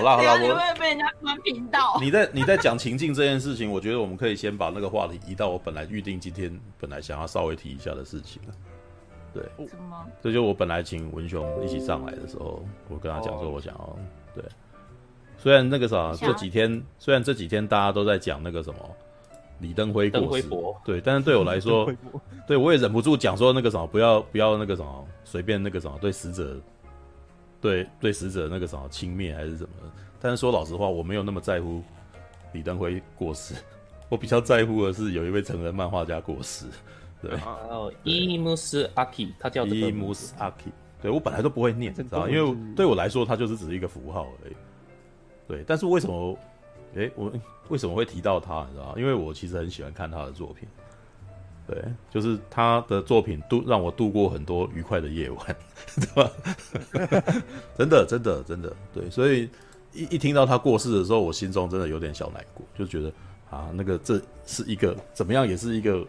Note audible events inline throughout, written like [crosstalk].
好啦好啦，我会被人家关频道。你在你在讲情境这件事情，我觉得我们可以先把那个话题移到我本来预定今天本来想要稍微提一下的事情。对，什么？这就我本来请文雄一起上来的时候，我跟他讲说，我想要对。虽然那个啥，这几天虽然这几天大家都在讲那个什么李登辉过世，对，但是对我来说，对我也忍不住讲说那个什么，不要不要那个什么，随便那个什么对死者，对对死者那个什么轻蔑还是什么。但是说老实话，我没有那么在乎李登辉过世，我比较在乎的是有一位成人漫画家过世。对，哦，伊姆斯阿基，他叫伊姆斯阿基。对，我本来都不会念，知道，因为对我来说，他就是只是一个符号而已。对，但是为什么？哎、欸，我为什么会提到他？你知道，因为我其实很喜欢看他的作品。对，就是他的作品度让我度过很多愉快的夜晚，[laughs] 对吧？[laughs] 真的，真的，真的，对。所以一一听到他过世的时候，我心中真的有点小难过，就觉得啊，那个这是一个怎么样，也是一个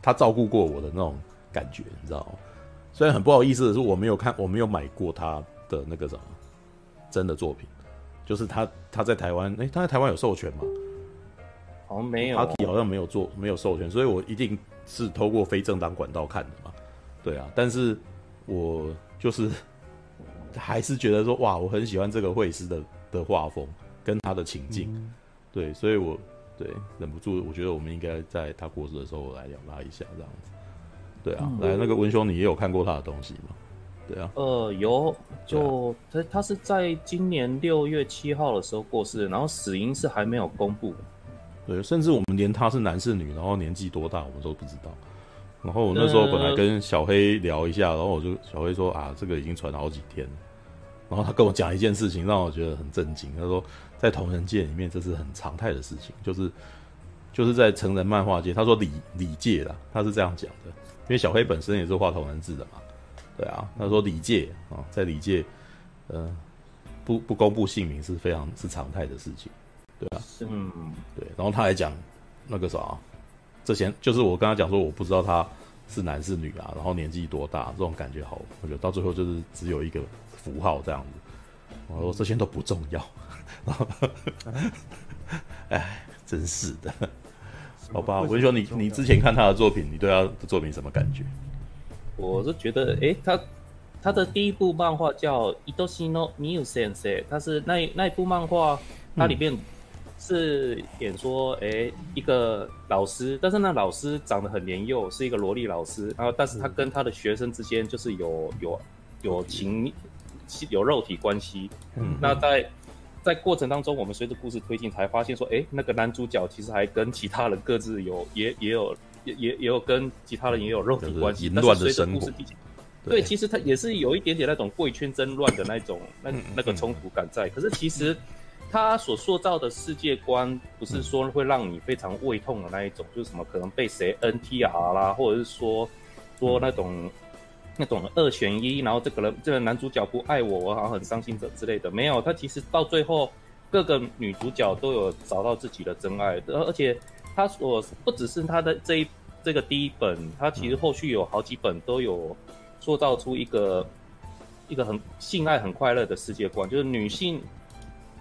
他照顾过我的那种感觉，你知道吗？虽然很不好意思的是，我没有看，我没有买过他的那个什么真的作品。就是他，他在台湾，哎、他在台湾有授权吗？好像没有，阿基好像没有做，没有授权，所以我一定是透过非正当管道看的嘛。对啊，但是我就是还是觉得说，哇，我很喜欢这个绘师的的画风跟他的情境，嗯、对，所以我对忍不住，我觉得我们应该在他过世的时候来聊他一下，这样子。对啊，嗯、来那个文兄，你也有看过他的东西吗？对啊，呃，有，就他他是在今年六月七号的时候过世的，然后死因是还没有公布。对，甚至我们连他是男是女，然后年纪多大，我们都不知道。然后我那时候本来跟小黑聊一下，然后我就小黑说啊，这个已经传了好几天了。然后他跟我讲一件事情，让我觉得很震惊。他说，在同人界里面，这是很常态的事情，就是就是在成人漫画界，他说理理界啦，他是这样讲的，因为小黑本身也是画同人志的嘛。对啊，他说理界啊，在理界，呃，不不公布姓名是非常是常态的事情，对啊，嗯，对，然后他还讲那个啥，之前就是我跟他讲说，我不知道他是男是女啊，然后年纪多大，这种感觉好，我觉得到最后就是只有一个符号这样子，我说这些都不重要，然[laughs] 后，哎，真是的，好吧，文雄，你你之前看他的作品，你对他的作品什么感觉？我是觉得，哎、欸，他他的第一部漫画叫《爱しのミウ先生》，他是那那一部漫画，它里面 是演说，哎、欸，一个老师，但是那老师长得很年幼，是一个萝莉老师，然后但是他跟他的学生之间就是有有有情有肉体关系，嗯，那在在过程当中，我们随着故事推进，才发现说，哎、欸，那个男主角其实还跟其他人各自有也也有。也也也有跟其他人也有肉体关系，淫乱的生活。对，其实他也是有一点点那种贵圈争乱的那种那那个冲突感在。可是其实他所塑造的世界观，不是说会让你非常胃痛的那一种，就是什么可能被谁 NTR 啦，或者是说说那种那种二选一，然后这个人这个男主角不爱我，我好像很伤心者之类的。没有，他其实到最后各个女主角都有找到自己的真爱，而而且。他所不只是他的这一这个第一本，他其实后续有好几本都有塑造出一个一个很性爱很快乐的世界观，就是女性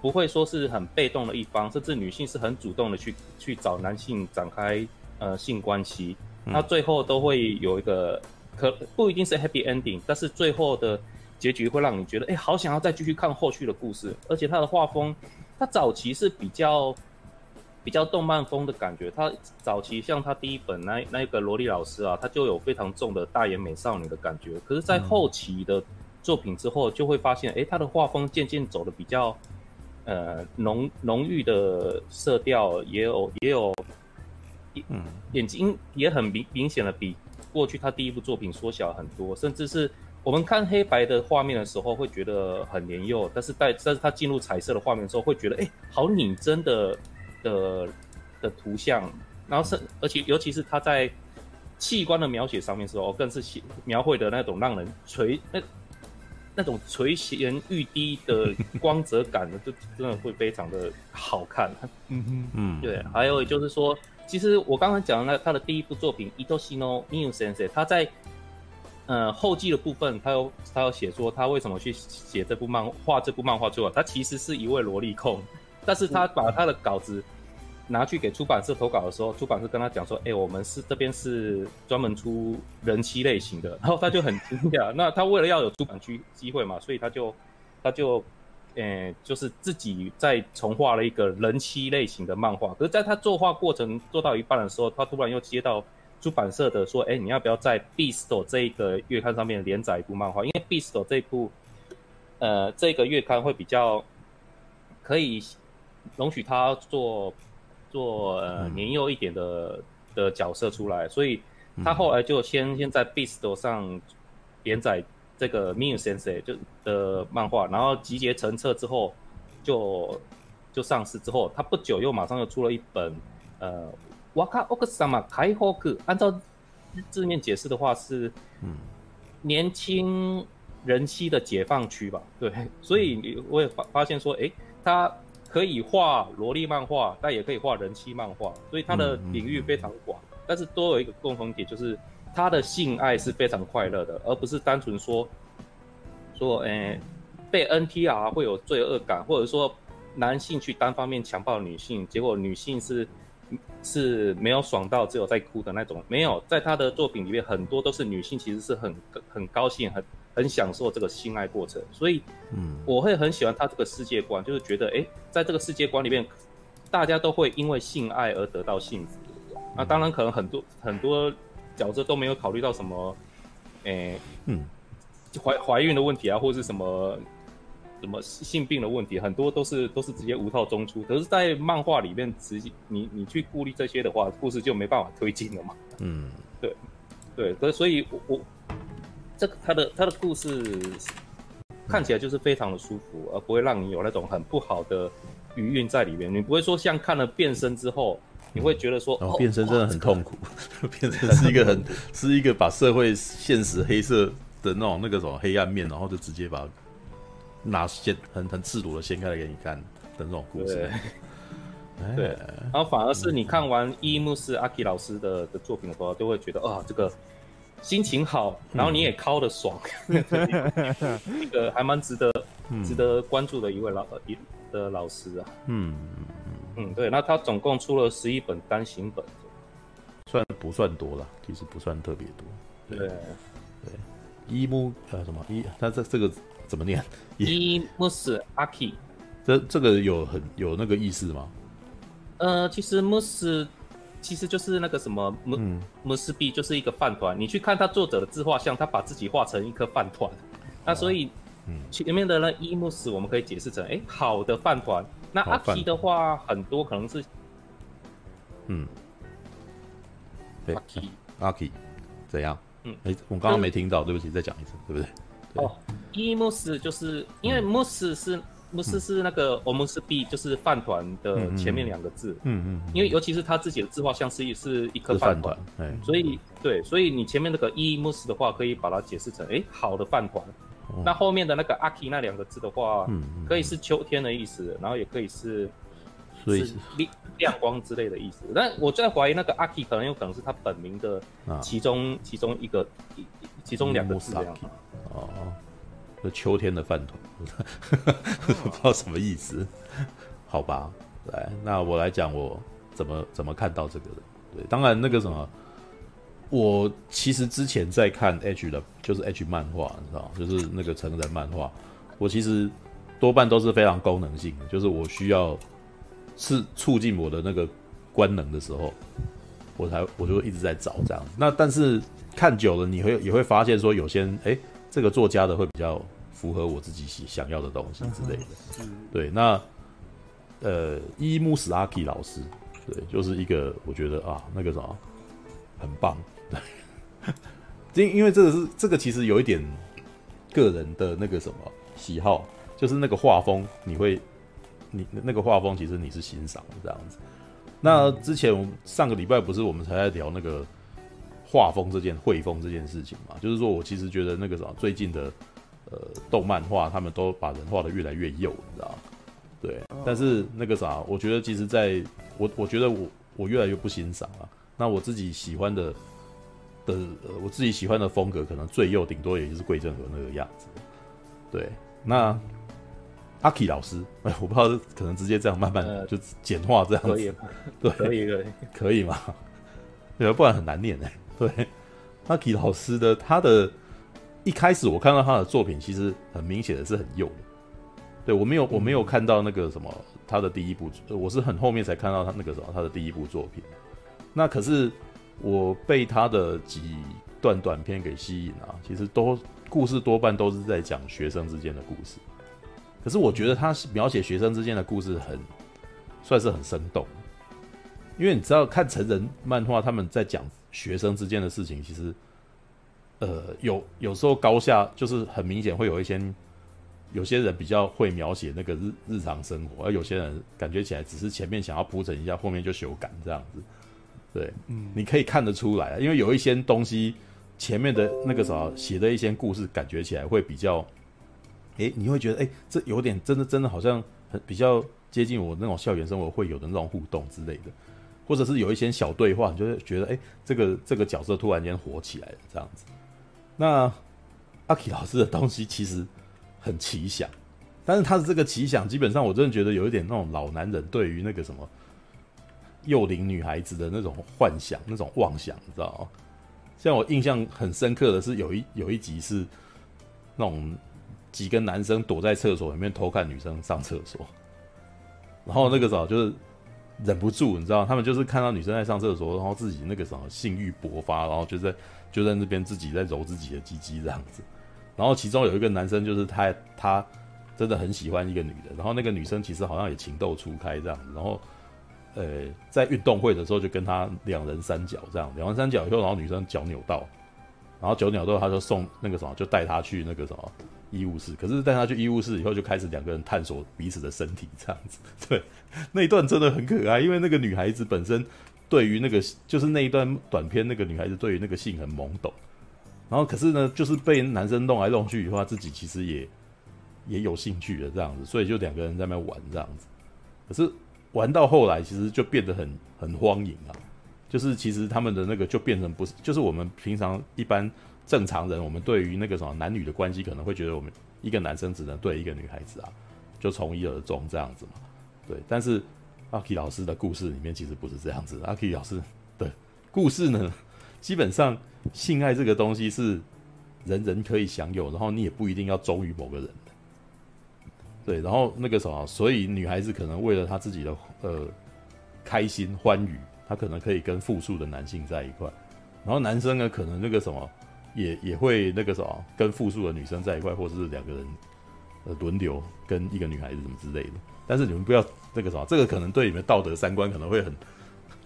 不会说是很被动的一方，甚至女性是很主动的去去找男性展开呃性关系，那最后都会有一个可不一定是 happy ending，但是最后的结局会让你觉得哎、欸，好想要再继续看后续的故事，而且他的画风，他早期是比较。比较动漫风的感觉，他早期像他第一本那那个萝莉老师啊，他就有非常重的大眼美少女的感觉。可是，在后期的作品之后，就会发现，哎、嗯，他的画风渐渐走的比较，呃，浓浓郁的色调，也有也有，嗯，眼睛也很明明显的比过去他第一部作品缩小很多，甚至是我们看黑白的画面的时候会觉得很年幼，但是在但是他进入彩色的画面的时候，会觉得，哎，好拟真的。的的图像，然后是而且尤其是他在器官的描写上面的时候，更是写描绘的那种让人垂那那种垂涎欲滴的光泽感呢，[laughs] 就真的会非常的好看。嗯嗯嗯，对。还有就是说，其实我刚刚讲的那他的第一部作品《爱しのミウ先生》，他在 呃后记的部分，他有他有写说他为什么去写这部漫画这部漫画，最后他其实是一位萝莉控，但是他把他的稿子 拿去给出版社投稿的时候，出版社跟他讲说，哎、我们是这边是专门出人妻类型的，然后他就很惊讶。[laughs] 那他为了要有出版区机会嘛，所以他就他就。呃、欸，就是自己在重画了一个人妻类型的漫画，可是在他作画过程做到一半的时候，他突然又接到出版社的说：“哎、你要不要在《Beast》这一个月刊上面连载一部漫画？因为《Beast》这一部，呃，这个月刊会比较可以容许他做做呃年幼一点的的角色出来，所以他后来就先先在《Beast》上连载。”这个 Miu Sensei 就的漫画，然后集结成册之后就，就就上市之后，他不久又马上又出了一本，呃，Waka Okusama Kaihoku，按照字面解释的话是，嗯，年轻人妻的解放区吧？对，所以我也发发现说，诶，他可以画萝莉漫画，但也可以画人妻漫画，所以他的领域非常广，但是都有一个共同点就是。他的性爱是非常快乐的，而不是单纯说说，诶、欸，被 NTR 会有罪恶感，或者说男性去单方面强暴女性，结果女性是是没有爽到，只有在哭的那种。没有，在他的作品里面，很多都是女性其实是很很高兴、很很享受这个性爱过程。所以，嗯，我会很喜欢他这个世界观，就是觉得，哎、欸，在这个世界观里面，大家都会因为性爱而得到幸福。那当然，可能很多很多。角色都没有考虑到什么，诶、欸，嗯，怀怀孕的问题啊，或者是什么什么性病的问题，很多都是都是直接无套中出。可是，在漫画里面，直接你你去顾虑这些的话，故事就没办法推进了嘛。嗯，对，对，所以所以我，我这个他的他的故事看起来就是非常的舒服，而不会让你有那种很不好的余韵在里面。你不会说像看了变身之后。你会觉得说，哦，变身真的很痛苦，[laughs] 这个、变身是一个很是一个把社会现实黑色的那种那个什么黑暗面，然后就直接把拿掀很很赤裸的掀开来给你看的那种故事。对，[laughs] 哎、然后反而是你看完伊木斯阿基老师的的作品的时候，就会觉得啊，这个心情好，然后你也敲的爽，嗯、一个还蛮值得、嗯、值得关注的一位老一的老师啊。嗯。嗯，对，那他总共出了十一本单行本，算不算多了？其实不算特别多。对对，伊木呃什么伊，他这这个怎么念？[laughs] 伊木斯阿基，这这个有很有那个意思吗？呃，其实木斯其实就是那个什么木木斯币，就是一个饭团。你去看他作者的自画像，他把自己画成一颗饭团，那所以。嗯，前面的那伊木斯我们可以解释成，哎、欸，好的饭团。那阿奇的话，很多可能是，嗯，阿奇，阿奇，怎样？嗯，哎、欸，我刚刚没听到，对不起，再讲一次，对不对？对哦，伊木斯就是因为木斯是木斯、嗯、是那个我们是 B，，就是饭团的前面两个字。嗯嗯，嗯。因为尤其是他自己的自画像是一是一颗饭团，所以对，所以你前面那个伊木斯的话，可以把它解释成，哎、欸，好的饭团。那后面的那个阿 k 那两个字的话，嗯，可以是秋天的意思，然后也可以是，所以是亮亮光之类的意思。但我在怀疑那个阿 k 可能有可能是他本名的其中、啊、其中一个，其中两个字这样。哦，那秋天的饭团，[laughs] 不知道什么意思。好吧，来，那我来讲我怎么怎么看到这个的。对，当然那个什么。我其实之前在看 H 的，就是 H 漫画，你知道，就是那个成人漫画。我其实多半都是非常功能性的，就是我需要是促进我的那个官能的时候，我才我就一直在找这样。那但是看久了，你会也会发现说，有些哎、欸，这个作家的会比较符合我自己想要的东西之类的。对，那呃，伊木史阿基老师，对，就是一个我觉得啊，那个什么很棒。对，[laughs] 因因为这个是这个其实有一点个人的那个什么喜好，就是那个画风，你会你那个画风其实你是欣赏的这样子。那之前我们上个礼拜不是我们才在聊那个画风这件绘风这件事情嘛？就是说我其实觉得那个什么最近的呃动漫画，他们都把人画的越来越幼，你知道吗？对，但是那个啥，我觉得其实在我我觉得我我越来越不欣赏了。那我自己喜欢的。的、呃、我自己喜欢的风格，可能最右顶多也就是桂正和那个样子。对，那阿 K 老师，哎，[laughs] 我不知道可能直接这样慢慢就简化这样子，可以，[laughs] 对，可以，可以，可以吗？[laughs] 对，不然很难念哎。对，阿 K 老师的他的一开始我看到他的作品，其实很明显的是很幼的。对，我没有，我没有看到那个什么他的第一部，我是很后面才看到他那个什么他的第一部作品。那可是我被他的几段短片给吸引啊，其实都故事多半都是在讲学生之间的故事。可是我觉得他描写学生之间的故事很算是很生动，因为你知道看成人漫画，他们在讲学生之间的事情，其实呃有有时候高下就是很明显会有一些。有些人比较会描写那个日日常生活，而有些人感觉起来只是前面想要铺陈一下，后面就修改这样子。对，嗯，你可以看得出来，因为有一些东西前面的那个啥写的一些故事，感觉起来会比较，诶，你会觉得诶，这有点真的真的好像很比较接近我那种校园生活会有的那种互动之类的，或者是有一些小对话，你就会觉得哎，这个这个角色突然间火起来了这样子。那阿 K 老师的东西其实。很奇想，但是他的这个奇想，基本上我真的觉得有一点那种老男人对于那个什么幼龄女孩子的那种幻想、那种妄想，你知道吗？像我印象很深刻的是有一有一集是那种几个男生躲在厕所里面偷看女生上厕所，然后那个时候就是忍不住，你知道，他们就是看到女生在上厕所，然后自己那个什么性欲勃发，然后就在就在那边自己在揉自己的鸡鸡这样子。然后其中有一个男生，就是他，他真的很喜欢一个女的。然后那个女生其实好像也情窦初开这样子。然后，呃，在运动会的时候就跟他两人三脚这样，两人三脚以后，然后女生脚扭到，然后脚扭到，他就送那个什么，就带他去那个什么医务室。可是带他去医务室以后，就开始两个人探索彼此的身体这样子。对，那一段真的很可爱，因为那个女孩子本身对于那个就是那一段短片，那个女孩子对于那个性很懵懂。然后可是呢，就是被男生弄来弄去以后，他自己其实也也有兴趣的这样子，所以就两个人在那玩这样子。可是玩到后来，其实就变得很很荒淫啊。就是其实他们的那个就变成不是，就是我们平常一般正常人，我们对于那个什么男女的关系，可能会觉得我们一个男生只能对一个女孩子啊，就从一而终这样子嘛。对，但是阿 K 老师的故事里面其实不是这样子。阿 K 老师的故事呢，基本上。性爱这个东西是人人可以享有，然后你也不一定要忠于某个人。对，然后那个什么，所以女孩子可能为了她自己的呃开心欢愉，她可能可以跟复数的男性在一块，然后男生呢可能那个什么也也会那个什么跟复数的女生在一块，或者是两个人呃轮流跟一个女孩子什么之类的。但是你们不要那个什么，这个可能对你们道德三观可能会很。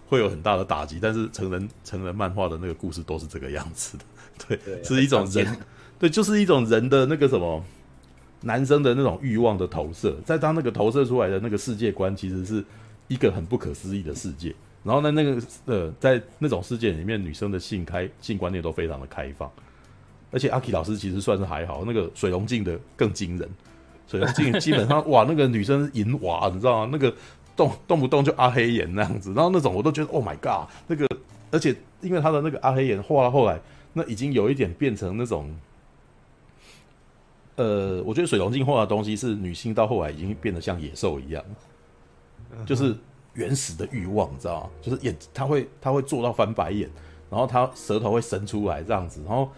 会有很大的打击，但是成人成人漫画的那个故事都是这个样子的，对，对是一种人，对，就是一种人的那个什么男生的那种欲望的投射，在当那个投射出来的那个世界观，其实是一个很不可思议的世界。然后呢，那个呃，在那种世界里面，女生的性开性观念都非常的开放，而且阿 K 老师其实算是还好，那个水龙镜的更惊人，水龙镜基本上哇，那个女生银娃，你知道吗？那个。动动不动就阿黑眼那样子，然后那种我都觉得 Oh my God，那个，而且因为他的那个阿黑眼画到后来，那已经有一点变成那种，呃，我觉得水龙镜画的东西是女性到后来已经变得像野兽一样，就是原始的欲望，你知道吗？就是眼他会他会做到翻白眼，然后他舌头会伸出来这样子，然后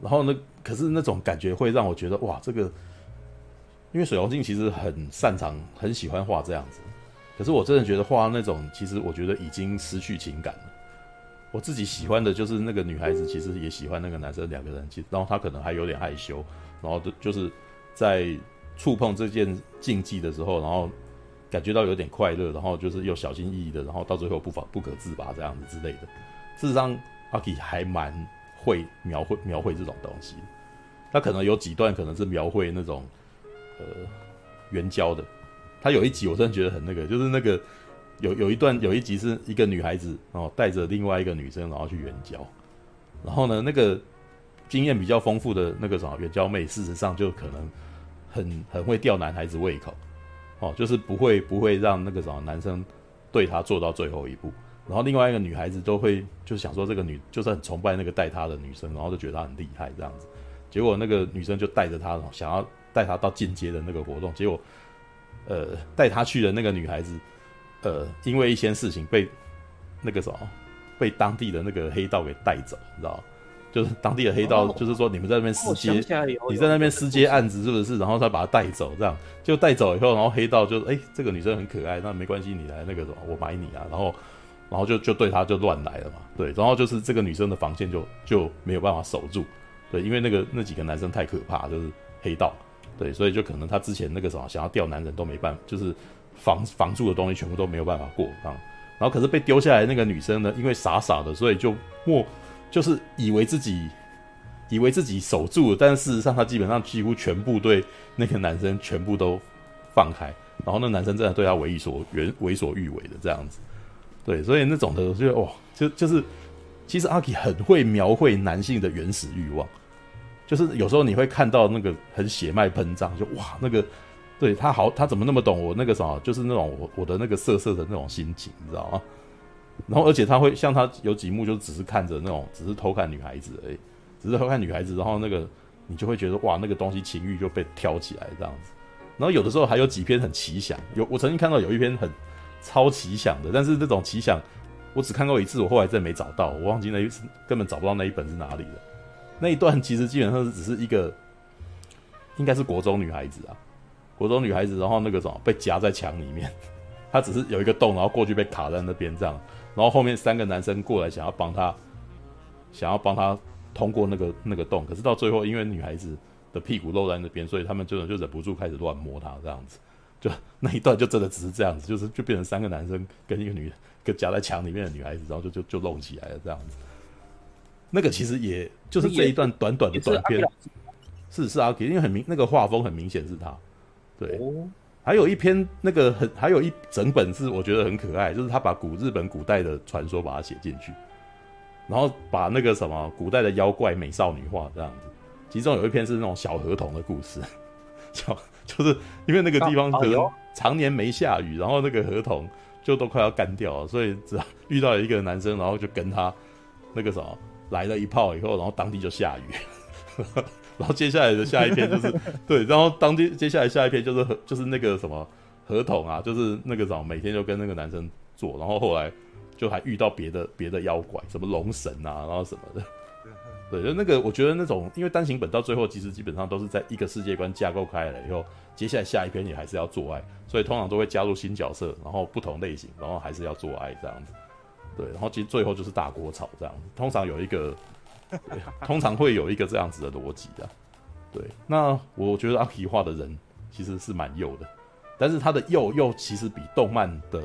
然后呢，可是那种感觉会让我觉得哇，这个，因为水龙镜其实很擅长很喜欢画这样子。可是我真的觉得画那种，其实我觉得已经失去情感了。我自己喜欢的就是那个女孩子，其实也喜欢那个男生，两个人，其实然后他可能还有点害羞，然后就就是在触碰这件禁忌的时候，然后感觉到有点快乐，然后就是又小心翼翼的，然后到最后不法不可自拔这样子之类的。事实上，阿 K 还蛮会描绘描绘这种东西，他可能有几段可能是描绘那种呃援交的。他有一集我真的觉得很那个，就是那个有有一段有一集是一个女孩子哦带着另外一个女生然后去援交，然后呢那个经验比较丰富的那个什么援交妹，事实上就可能很很会吊男孩子胃口哦，就是不会不会让那个什么男生对她做到最后一步，然后另外一个女孩子都会就想说这个女就是很崇拜那个带她的女生，然后就觉得她很厉害这样子。结果那个女生就带着她，想要带他到进阶的那个活动。结果，呃，带他去的那个女孩子，呃，因为一些事情被那个什么，被当地的那个黑道给带走，你知道？就是当地的黑道，就是说你们在那边私接，你在那边私接案子是不是？然后他把她带走，这样就带走以后，然后黑道就哎、欸，这个女生很可爱，那没关系，你来那个什么，我买你啊。然后，然后就就对他就乱来了嘛，对。然后就是这个女生的防线就就没有办法守住。对，因为那个那几个男生太可怕，就是黑道，对，所以就可能他之前那个什么想要钓男人都没办法，就是防防住的东西全部都没有办法过啊。然后可是被丢下来那个女生呢，因为傻傻的，所以就默就是以为自己以为自己守住了，但事实上他基本上几乎全部对那个男生全部都放开，然后那男生真的对他为所为为所欲为的这样子，对，所以那种的我觉得哇，就就是。其实阿 K 很会描绘男性的原始欲望，就是有时候你会看到那个很血脉喷张，就哇那个，对他好，他怎么那么懂我那个什么，就是那种我我的那个色色的那种心情，你知道吗？然后而且他会像他有几幕就只是看着那种，只是偷看女孩子而已，只是偷看女孩子，然后那个你就会觉得哇那个东西情欲就被挑起来这样子。然后有的时候还有几篇很奇想，有我曾经看到有一篇很超奇想的，但是这种奇想。我只看过一次，我后来真没找到，我忘记那一次根本找不到那一本是哪里的。那一段其实基本上是只是一个，应该是国中女孩子啊，国中女孩子，然后那个什么被夹在墙里面，她只是有一个洞，然后过去被卡在那边这样，然后后面三个男生过来想要帮她，想要帮她通过那个那个洞，可是到最后因为女孩子的屁股露在那边，所以他们就就忍不住开始乱摸她这样子，就那一段就真的只是这样子，就是就变成三个男生跟一个女跟。夹在墙里面的女孩子，然后就就就弄起来了这样子。那个其实也就是这一段短短的短片，是是阿 K，因为很明那个画风很明显是他。对，还有一篇那个很还有一整本是我觉得很可爱，就是他把古日本古代的传说把它写进去，然后把那个什么古代的妖怪美少女画这样子。其中有一篇是那种小河童的故事，[laughs] 小就是因为那个地方可能常年没下雨，然后那个河童。就都快要干掉了，所以只要遇到一个男生，然后就跟他那个什么来了一炮以后，然后当地就下雨，[laughs] 然后接下来的下一篇就是 [laughs] 对，然后当地接下来下一篇就是就是那个什么合同啊，就是那个什么每天就跟那个男生做，然后后来就还遇到别的别的妖怪，什么龙神啊，然后什么的，对，就那个我觉得那种因为单行本到最后其实基本上都是在一个世界观架构开了以后。接下来下一篇也还是要做爱，所以通常都会加入新角色，然后不同类型，然后还是要做爱这样子。对，然后其实最后就是大锅炒这样。通常有一个，[laughs] 通常会有一个这样子的逻辑的。对，那我觉得阿皮画的人其实是蛮幼的，但是他的幼幼其实比动漫的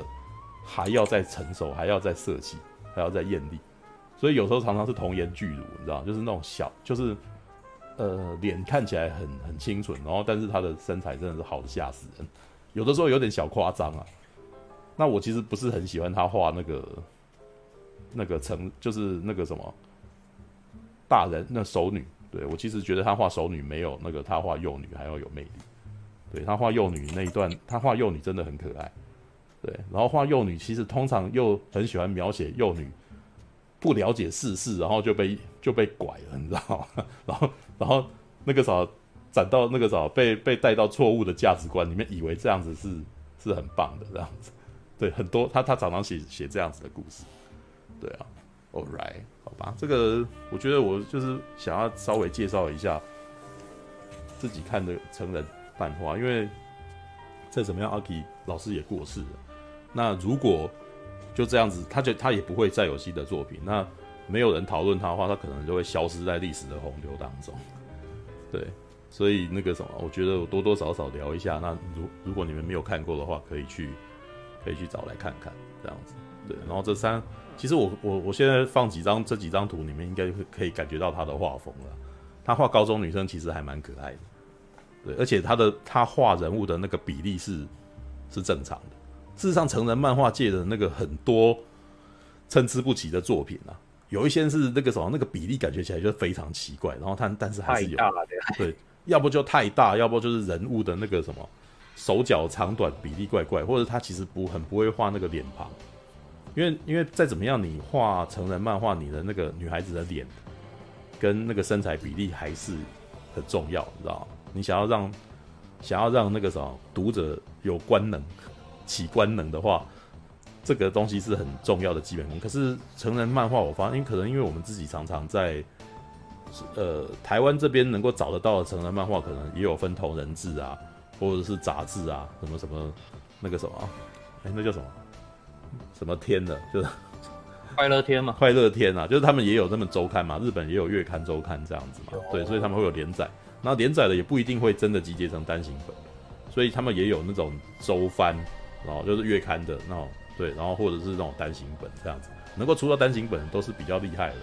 还要再成熟，还要再色气，还要再艳丽。所以有时候常常是童颜巨乳，你知道，就是那种小，就是。呃，脸看起来很很清纯，然后但是他的身材真的是好的吓死人，有的时候有点小夸张啊。那我其实不是很喜欢他画那个那个成，就是那个什么大人那熟女。对，我其实觉得他画熟女没有那个他画幼女还要有魅力。对，他画幼女那一段，他画幼女真的很可爱。对，然后画幼女其实通常又很喜欢描写幼女。不了解世事，然后就被就被拐了，你知道吗？然后然后那个啥，转到那个啥，被被带到错误的价值观里面，以为这样子是是很棒的这样子。对，很多他他常常写写这样子的故事。对啊，All right，好吧，这个我觉得我就是想要稍微介绍一下自己看的成人漫画，因为再怎么样，阿 K 老师也过世了。那如果就这样子，他就他也不会再有新的作品。那没有人讨论他的话，他可能就会消失在历史的洪流当中。对，所以那个什么，我觉得我多多少少聊一下。那如如果你们没有看过的话，可以去可以去找来看看，这样子。对，然后这三，其实我我我现在放几张这几张图，你们应该会可以感觉到他的画风了。他画高中女生其实还蛮可爱的，对，而且他的他画人物的那个比例是是正常的。事实上，成人漫画界的那个很多参差不齐的作品啊，有一些是那个什么，那个比例感觉起来就非常奇怪。然后他但是还是有，对，要不就太大，要不就是人物的那个什么手脚长短比例怪怪，或者他其实不很不会画那个脸庞，因为因为再怎么样，你画成人漫画，你的那个女孩子的脸跟那个身材比例还是很重要，你知道？你想要让想要让那个什么读者有观能起观能的话，这个东西是很重要的基本功。可是成人漫画，我发现，可能因为我们自己常常在呃台湾这边能够找得到的成人漫画，可能也有分同人志啊，或者是杂志啊，什么什么那个什么，哎，那叫什么？什么天的，就是 [laughs] 快乐天嘛，快乐天啊，就是他们也有那么周刊嘛，日本也有月刊周刊这样子嘛，对，所以他们会有连载，那连载的也不一定会真的集结成单行本，所以他们也有那种周番，然后就是月刊的那种，对，然后或者是那种单行本这样子，能够出到单行本都是比较厉害的，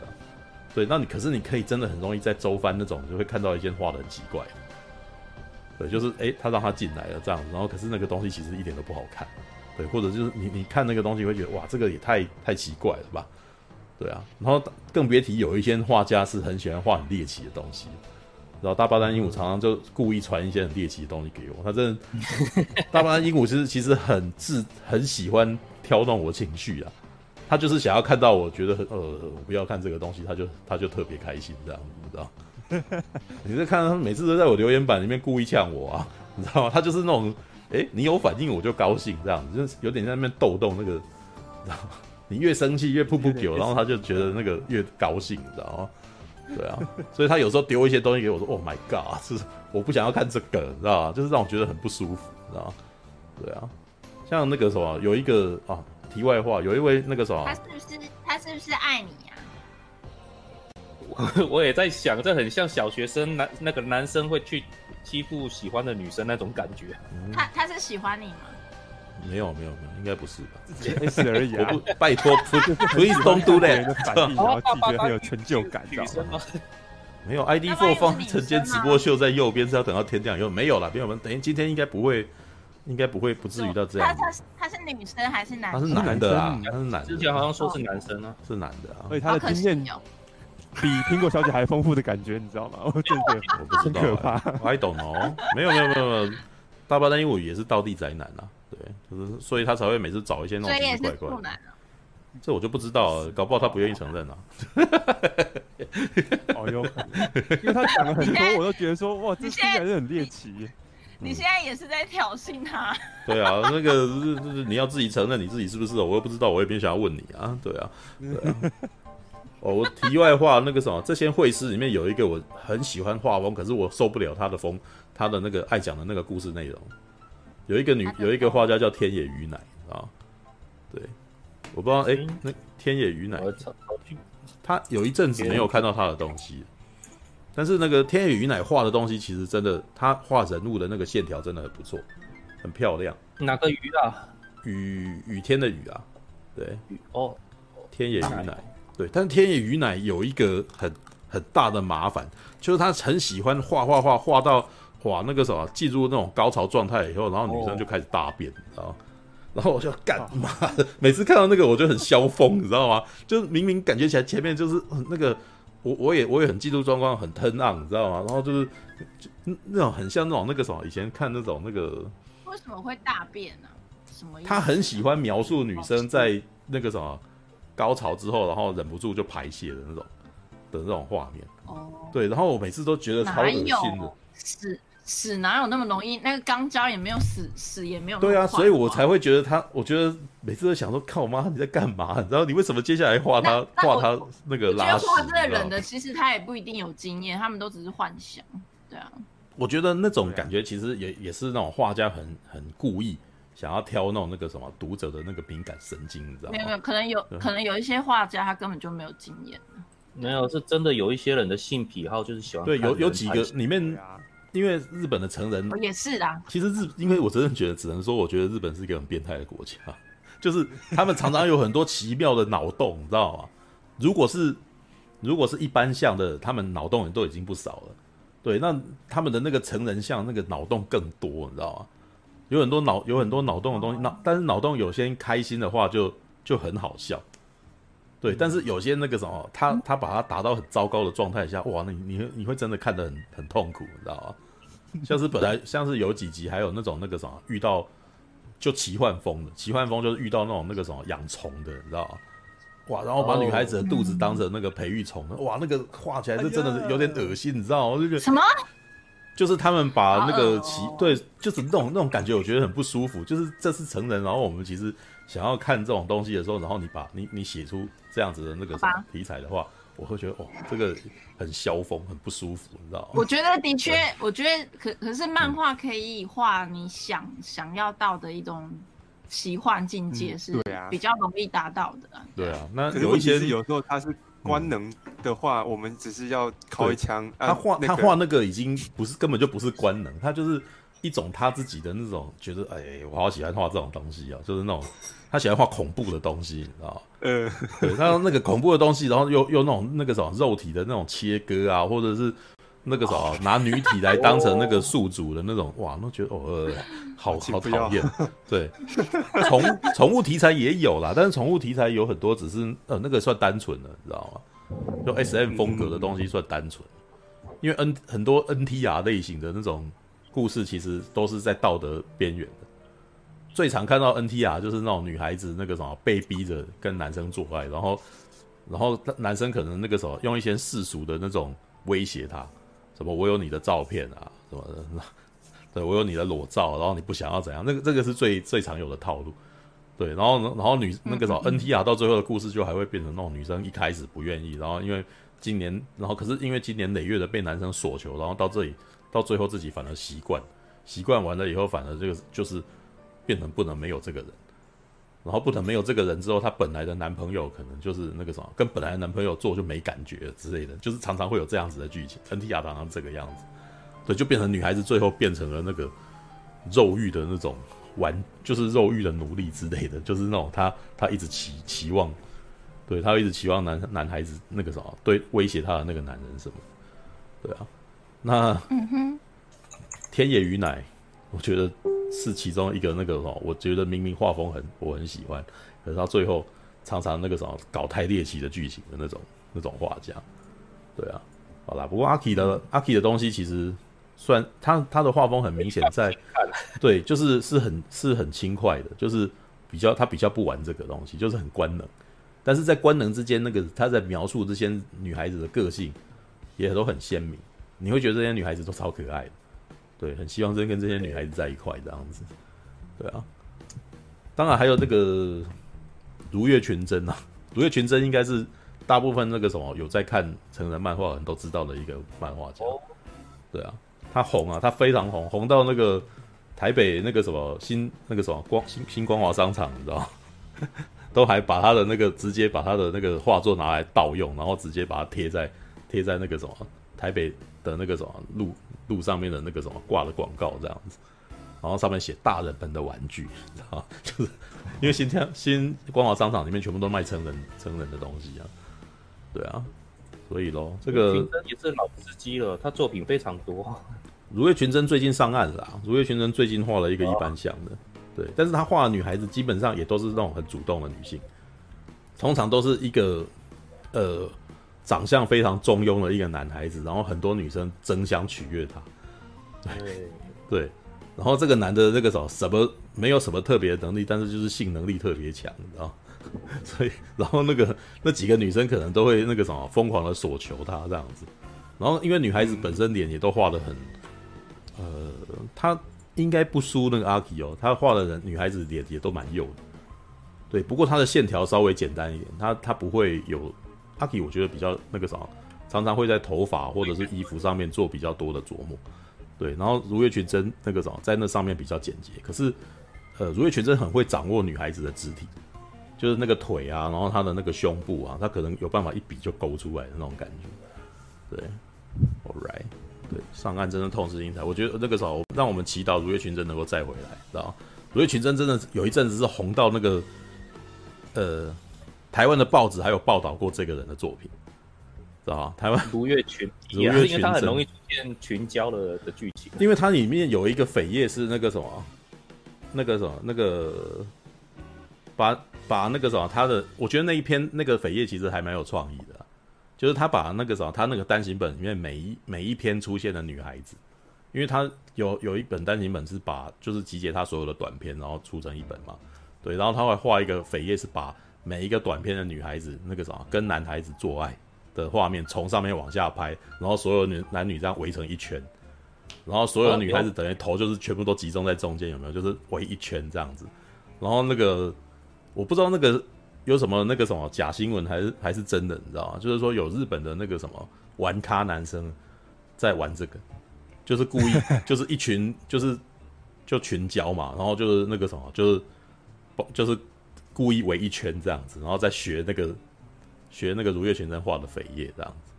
对，那你可是你可以真的很容易在周番那种就会看到一些画的很奇怪，对，就是哎、欸，他让他进来了这样子，然后可是那个东西其实一点都不好看。对，或者就是你你看那个东西会觉得哇，这个也太太奇怪了吧？对啊，然后更别提有一些画家是很喜欢画很猎奇的东西，然后大巴丹鹦鹉常常就故意传一些很猎奇的东西给我。他真的，[laughs] 大巴丹鹦鹉其实其实很自很喜欢挑动我情绪啊，他就是想要看到我觉得很呃，我不要看这个东西，他就他就特别开心这样子，你知道？[laughs] 你在看他每次都在我留言板里面故意呛我啊，你知道吗？他就是那种。哎、欸，你有反应我就高兴，这样子就是有点在那边逗逗那个，你知道吗？你越生气越噗噗狗，然后他就觉得那个越高兴，你知道吗？对啊，所以他有时候丢一些东西给我说，Oh my god，是我不想要看这个，你知道吗？就是让我觉得很不舒服，你知道吗？对啊，像那个什么，有一个啊，题外话，有一位那个什么，他是不是他是不是爱你啊？我 [laughs] 我也在想，这很像小学生男那个男生会去。欺负喜欢的女生那种感觉，嗯、他他是喜欢你吗？没有没有没有，应该不是吧？自己是而已啊！我不拜托，please don't do that。反应，然后自己很有成就感，[laughs] 知道吗？没有，ID Four 放晨间直播秀在右边，是要等到天亮以后没有了，朋友们，等于今天应该不会，应该不会不至于到这样。他他是他是女生还是男生？他是男的啊，他是男的。之前好像说是男生啊，是男的啊。所以他的经验。比苹果小姐还丰富的感觉，你知道吗？[laughs] 我真的我不知道，很可怕。I don't know，没有没有没有没有，大巴丹鹦鹉也是道地宅男啊，对，就是所以他才会每次找一些那种奇奇怪怪的。这我就不知道了，搞不好他不愿意承认啊。[laughs] 哦哟，因为他讲了很多，我都觉得说哇，这听起来是很猎奇。你现在也是在挑衅他？对啊，那个是你要自己承认你自己是不是？我又不知道，我也别想要问你啊。对啊，对啊。[laughs] 哦，我题外话，那个什么，这些绘师里面有一个我很喜欢画风，可是我受不了他的风，他的那个爱讲的那个故事内容。有一个女，有一个画家叫天野鱼乃啊，对，我不知道，哎、欸，那天野鱼乃，他有一阵子没有看到他的东西，但是那个天野鱼乃画的东西其实真的，他画人物的那个线条真的很不错，很漂亮。哪个鱼啊？雨雨天的雨啊，对，哦，天野鱼乃。对，但是天野鱼乃有一个很很大的麻烦，就是他很喜欢画画画画到哇那个什么进入那种高潮状态以后，然后女生就开始大便，你知道吗？[laughs] 然后我就干嘛？每次看到那个我就很消疯，你知道吗？就是明明感觉起来前面就是那个我我也我也很嫉妒状况，很 turn on，你知道吗？然后就是就那种很像那种那个什么以前看那种那个为什么会大便呢？什么？他很喜欢描述女生在那个什么。高潮之后，然后忍不住就排泄的那种的那种画面。哦，对，然后我每次都觉得超恶心的。屎屎哪有那么容易？那个肛交也没有屎屎也没有。对啊，所以我才会觉得他，我觉得每次都想说，靠妈，你在干嘛？然后你为什么接下来画他画他那个拉屎？画这个人的其实他也不一定有经验，他们都只是幻想。对啊，我觉得那种感觉其实也也是那种画家很很故意。想要挑那种那个什么读者的那个敏感神经，你知道吗？没有没有，可能有可能有一些画家他根本就没有经验。没有，是真的有一些人的性癖好就是喜欢。对，有有几个里面，因为日本的成人也是啦。其实日，因为我真的觉得，只能说，我觉得日本是一个很变态的国家，[laughs] 就是他们常常有很多奇妙的脑洞，你知道吗？如果是如果是一般像的，他们脑洞也都已经不少了。对，那他们的那个成人像那个脑洞更多，你知道吗？有很多脑有很多脑洞的东西，脑但是脑洞有些开心的话就就很好笑，对，但是有些那个什么，他他把它打到很糟糕的状态下，哇，那你你会你会真的看得很很痛苦，你知道吗？[laughs] 像是本来像是有几集还有那种那个什么遇到就奇幻风的，奇幻风就是遇到那种那个什么养虫的，你知道吗？哇，然后把女孩子的肚子当成那个培育虫，哇，那个画起来是真的是有点恶心，你知道吗？我就觉得什么？就是他们把那个奇对，就是那种那种感觉，我觉得很不舒服。就是这是成人，然后我们其实想要看这种东西的时候，然后你把你你写出这样子的那个什么题材的话，我会觉得哦，这个很消风，很不舒服，你知道吗？[laughs] 我觉得的确，我觉得可可是漫画可以画你想、嗯、想要到的一种奇幻境界，是比较容易达到的。对啊，那有一些有时候它是。官能的话，我们只是要靠一枪。他画他画那个已经不是根本就不是官能，他就是一种他自己的那种觉得，哎，我好喜欢画这种东西啊，就是那种他喜欢画恐怖的东西，你知道吗？嗯，对，他那个恐怖的东西，然后又又那种那个什么肉体的那种切割啊，或者是那个什么拿女体来当成那个宿主的那种，哇，那觉得哦，呃，好好讨厌。对，宠宠物题材也有啦，但是宠物题材有很多只是呃那个算单纯的，你知道吗？就 S M 风格的东西算单纯，因为 N 很多 N T R 类型的那种故事，其实都是在道德边缘的。最常看到 N T R 就是那种女孩子那个什么被逼着跟男生做爱，然后然后男生可能那个时候用一些世俗的那种威胁他，什么我有你的照片啊，什么的，对我有你的裸照，然后你不想要怎样？那个这个是最最常有的套路。对，然后然后女那个什么 NTR 到最后的故事就还会变成那种女生一开始不愿意，然后因为今年，然后可是因为今年累月的被男生索求，然后到这里到最后自己反而习惯，习惯完了以后反而这个就是变成不能没有这个人，然后不能没有这个人之后，她本来的男朋友可能就是那个什么跟本来男朋友做就没感觉之类的，就是常常会有这样子的剧情，NTR 常常这个样子，对，就变成女孩子最后变成了那个肉欲的那种。玩就是肉欲的奴隶之类的，就是那种她她一直期期望，对她一直期望男男孩子那个什么，对威胁她的那个男人什么，对啊，那嗯哼，天野宇乃，我觉得是其中一个那个什么，我觉得明明画风很我很喜欢，可是他最后常常那个什么搞太猎奇的剧情的那种那种画家，对啊，好啦，不过阿 K 的阿 K 的东西其实。算他他的画风很明显在，对，就是是很是很轻快的，就是比较他比较不玩这个东西，就是很官能，但是在官能之间，那个他在描述这些女孩子的个性也都很鲜明，你会觉得这些女孩子都超可爱的，对，很希望真跟这些女孩子在一块这样子，对啊，当然还有那个如月全真啊，如月全真应该是大部分那个什么有在看成人漫画的人都知道的一个漫画家，对啊。他红啊，他非常红，红到那个台北那个什么新那个什么光新新光华商场，你知道吗？[laughs] 都还把他的那个直接把他的那个画作拿来盗用，然后直接把它贴在贴在那个什么台北的那个什么路路上面的那个什么挂的广告这样子，然后上面写大人们的玩具，你知道吗？就是因为新天新光华商场里面全部都卖成人成人的东西啊，对啊。所以咯，这个也是老司机了，他作品非常多。[laughs] 如月群真最近上岸了啦，如月群真最近画了一个一般像的，对，但是他画的女孩子基本上也都是那种很主动的女性，通常都是一个呃长相非常中庸的一个男孩子，然后很多女生争相取悦他，对。对，然后这个男的那个什么什么没有什么特别的能力，但是就是性能力特别强，你知道。[laughs] 所以，然后那个那几个女生可能都会那个什么疯狂的索求他这样子，然后因为女孩子本身脸也都画的很，呃，她应该不输那个阿 K 哦，她画的人女孩子脸也都蛮幼的，对，不过她的线条稍微简单一点，她她不会有阿 K，我觉得比较那个什么，常常会在头发或者是衣服上面做比较多的琢磨，对，然后如月群真那个什么在那上面比较简洁，可是呃，如月群真很会掌握女孩子的肢体。就是那个腿啊，然后她的那个胸部啊，她可能有办法一笔就勾出来的那种感觉。对，All right，对，上岸真的痛失英才。我觉得那个时候，让我们祈祷如月群真能够再回来，知道？如月群真真的有一阵子是红到那个，呃，台湾的报纸还有报道过这个人的作品，知道吗？台湾如月群，如月群真，因为他很容易出现群交的的剧情，因为它里面有一个扉页是那个什么，那个什么，那个把。把那个什么，他的我觉得那一篇那个扉页其实还蛮有创意的，就是他把那个什么，他那个单行本里面每一每一篇出现的女孩子，因为他有有一本单行本是把就是集结他所有的短篇，然后出成一本嘛，对，然后他会画一个扉页是把每一个短片的女孩子那个什么跟男孩子做爱的画面从上面往下拍，然后所有女男女这样围成一圈，然后所有女孩子等于头就是全部都集中在中间，有没有？就是围一圈这样子，然后那个我不知道那个有什么那个什么假新闻还是还是真的，你知道吗？就是说有日本的那个什么玩咖男生在玩这个。[laughs] 就是故意，就是一群，就是就群交嘛，然后就是那个什么，就是不就是故意围一圈这样子，然后再学那个学那个如月全真画的扉页这样子，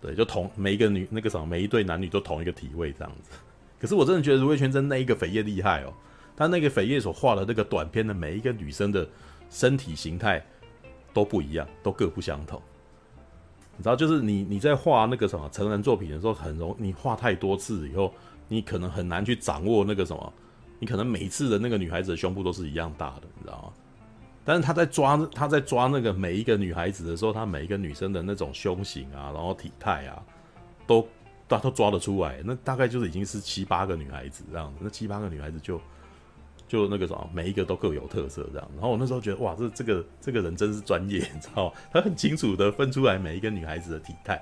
对，就同每一个女那个什么每一对男女都同一个体位这样子。[laughs] 可是我真的觉得如月全真那一个扉页厉害哦，他那个扉页所画的那个短篇的每一个女生的身体形态都不一样，都各不相同。你知道，就是你你在画那个什么成人作品的时候，很容你画太多次以后，你可能很难去掌握那个什么，你可能每一次的那个女孩子的胸部都是一样大的，你知道吗？但是他在抓他在抓那个每一个女孩子的时候，他每一个女生的那种胸型啊，然后体态啊，都他都抓得出来。那大概就是已经是七八个女孩子这样子，那七八个女孩子就。就那个什么，每一个都各有特色这样。然后我那时候觉得，哇，这这个这个人真是专业，你知道吗？他很清楚的分出来每一个女孩子的体态。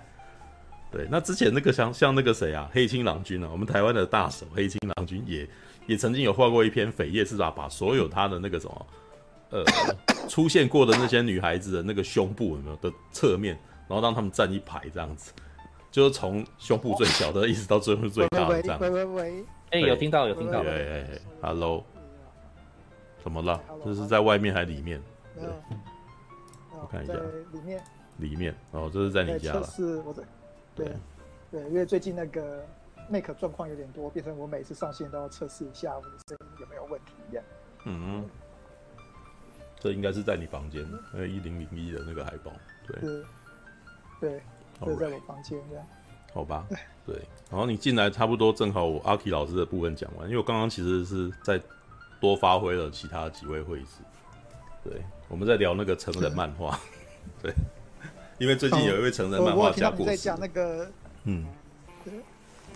对，那之前那个像像那个谁啊，黑青郎君啊，我们台湾的大手黑青郎君也也曾经有画过一篇扉页，是吧？把所有他的那个什么，呃，[coughs] 出现过的那些女孩子的那个胸部有没有的侧面，然后让他们站一排这样子，就是从胸部最小的一直到最后最大的这样。喂喂喂，哎，有听到有听到，哎哎哎，Hello。怎么了？这是在外面还是里面？对，我看一下，里面。里面哦，这是在你家了。是我的。对对，因为最近那个 Mac 状况有点多，变成我每次上线都要测试一下我的声音有没有问题一样。嗯，这应该是在你房间，那个一零零一的那个海报。对。对，就在我房间这样。好吧。对。然后你进来差不多正好，我阿 K 老师的部分讲完，因为我刚刚其实是在。多发挥了其他几位会师，对，我们在聊那个成人漫画，[laughs] 对，因为最近有一位成人漫画家过世。我听到你在讲那个，嗯，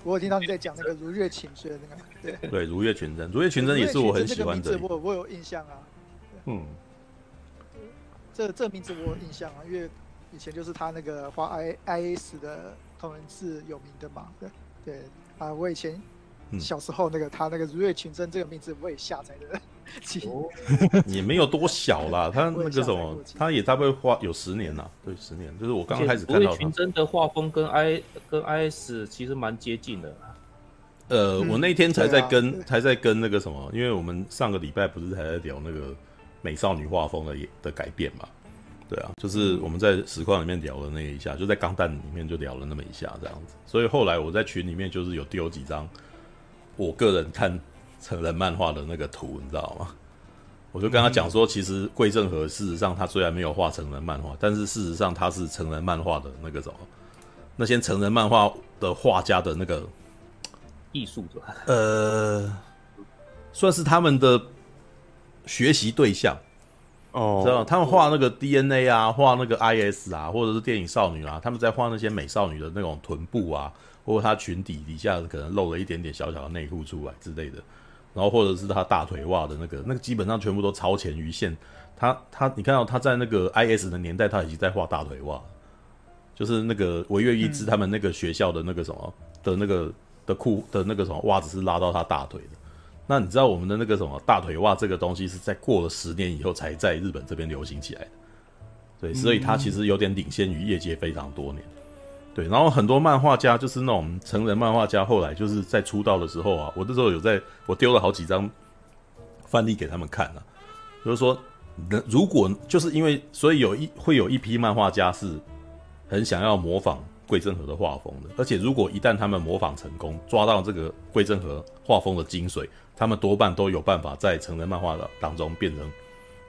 我有听到你在讲那个如月群真那个，对，对，如月群真，如月群真也是我很喜欢的。我我有印象啊，嗯，这这名字我有印象啊，因为以前就是他那个画 I I S 的同人志有名的嘛，对，对啊，我以前。小时候那个他那个如月群真这个名字我也下载的，也没有多小啦，他 [laughs] 那个什么，他也差不多画有十年了，对，十年，就是我刚开始看到如月群真的画风跟 I 跟 IS 其实蛮接近的。呃，我那天才在跟才在跟那个什么，因为我们上个礼拜不是还在聊那个美少女画风的的改变嘛？对啊，就是我们在实况里面聊了那一下，就在钢弹里面就聊了那么一下这样子，所以后来我在群里面就是有丢几张。我个人看成人漫画的那个图，你知道吗？我就跟他讲说，其实桂正和事实上他虽然没有画成人漫画，但是事实上他是成人漫画的那个什么，那些成人漫画的画家的那个艺术者，呃，算是他们的学习对象哦，知道他们画那个 DNA 啊，画那个 IS 啊，或者是电影少女啊，他们在画那些美少女的那种臀部啊。或者她裙底底下可能露了一点点小小的内裤出来之类的，然后或者是她大腿袜的那个，那个基本上全部都超前于线。他他，你看到他在那个 IS 的年代，他已经在画大腿袜，就是那个惟越一枝他们那个学校的那个什么的那个的裤的那个什么袜子是拉到他大腿的。那你知道我们的那个什么大腿袜这个东西是在过了十年以后才在日本这边流行起来的，对，所以他其实有点领先于业界非常多年。对，然后很多漫画家就是那种成人漫画家，后来就是在出道的时候啊，我那时候有在我丢了好几张范例给他们看了，就是说，如果就是因为，所以有一会有一批漫画家是很想要模仿桂正和的画风的，而且如果一旦他们模仿成功，抓到这个桂正和画风的精髓，他们多半都有办法在成人漫画的当中变成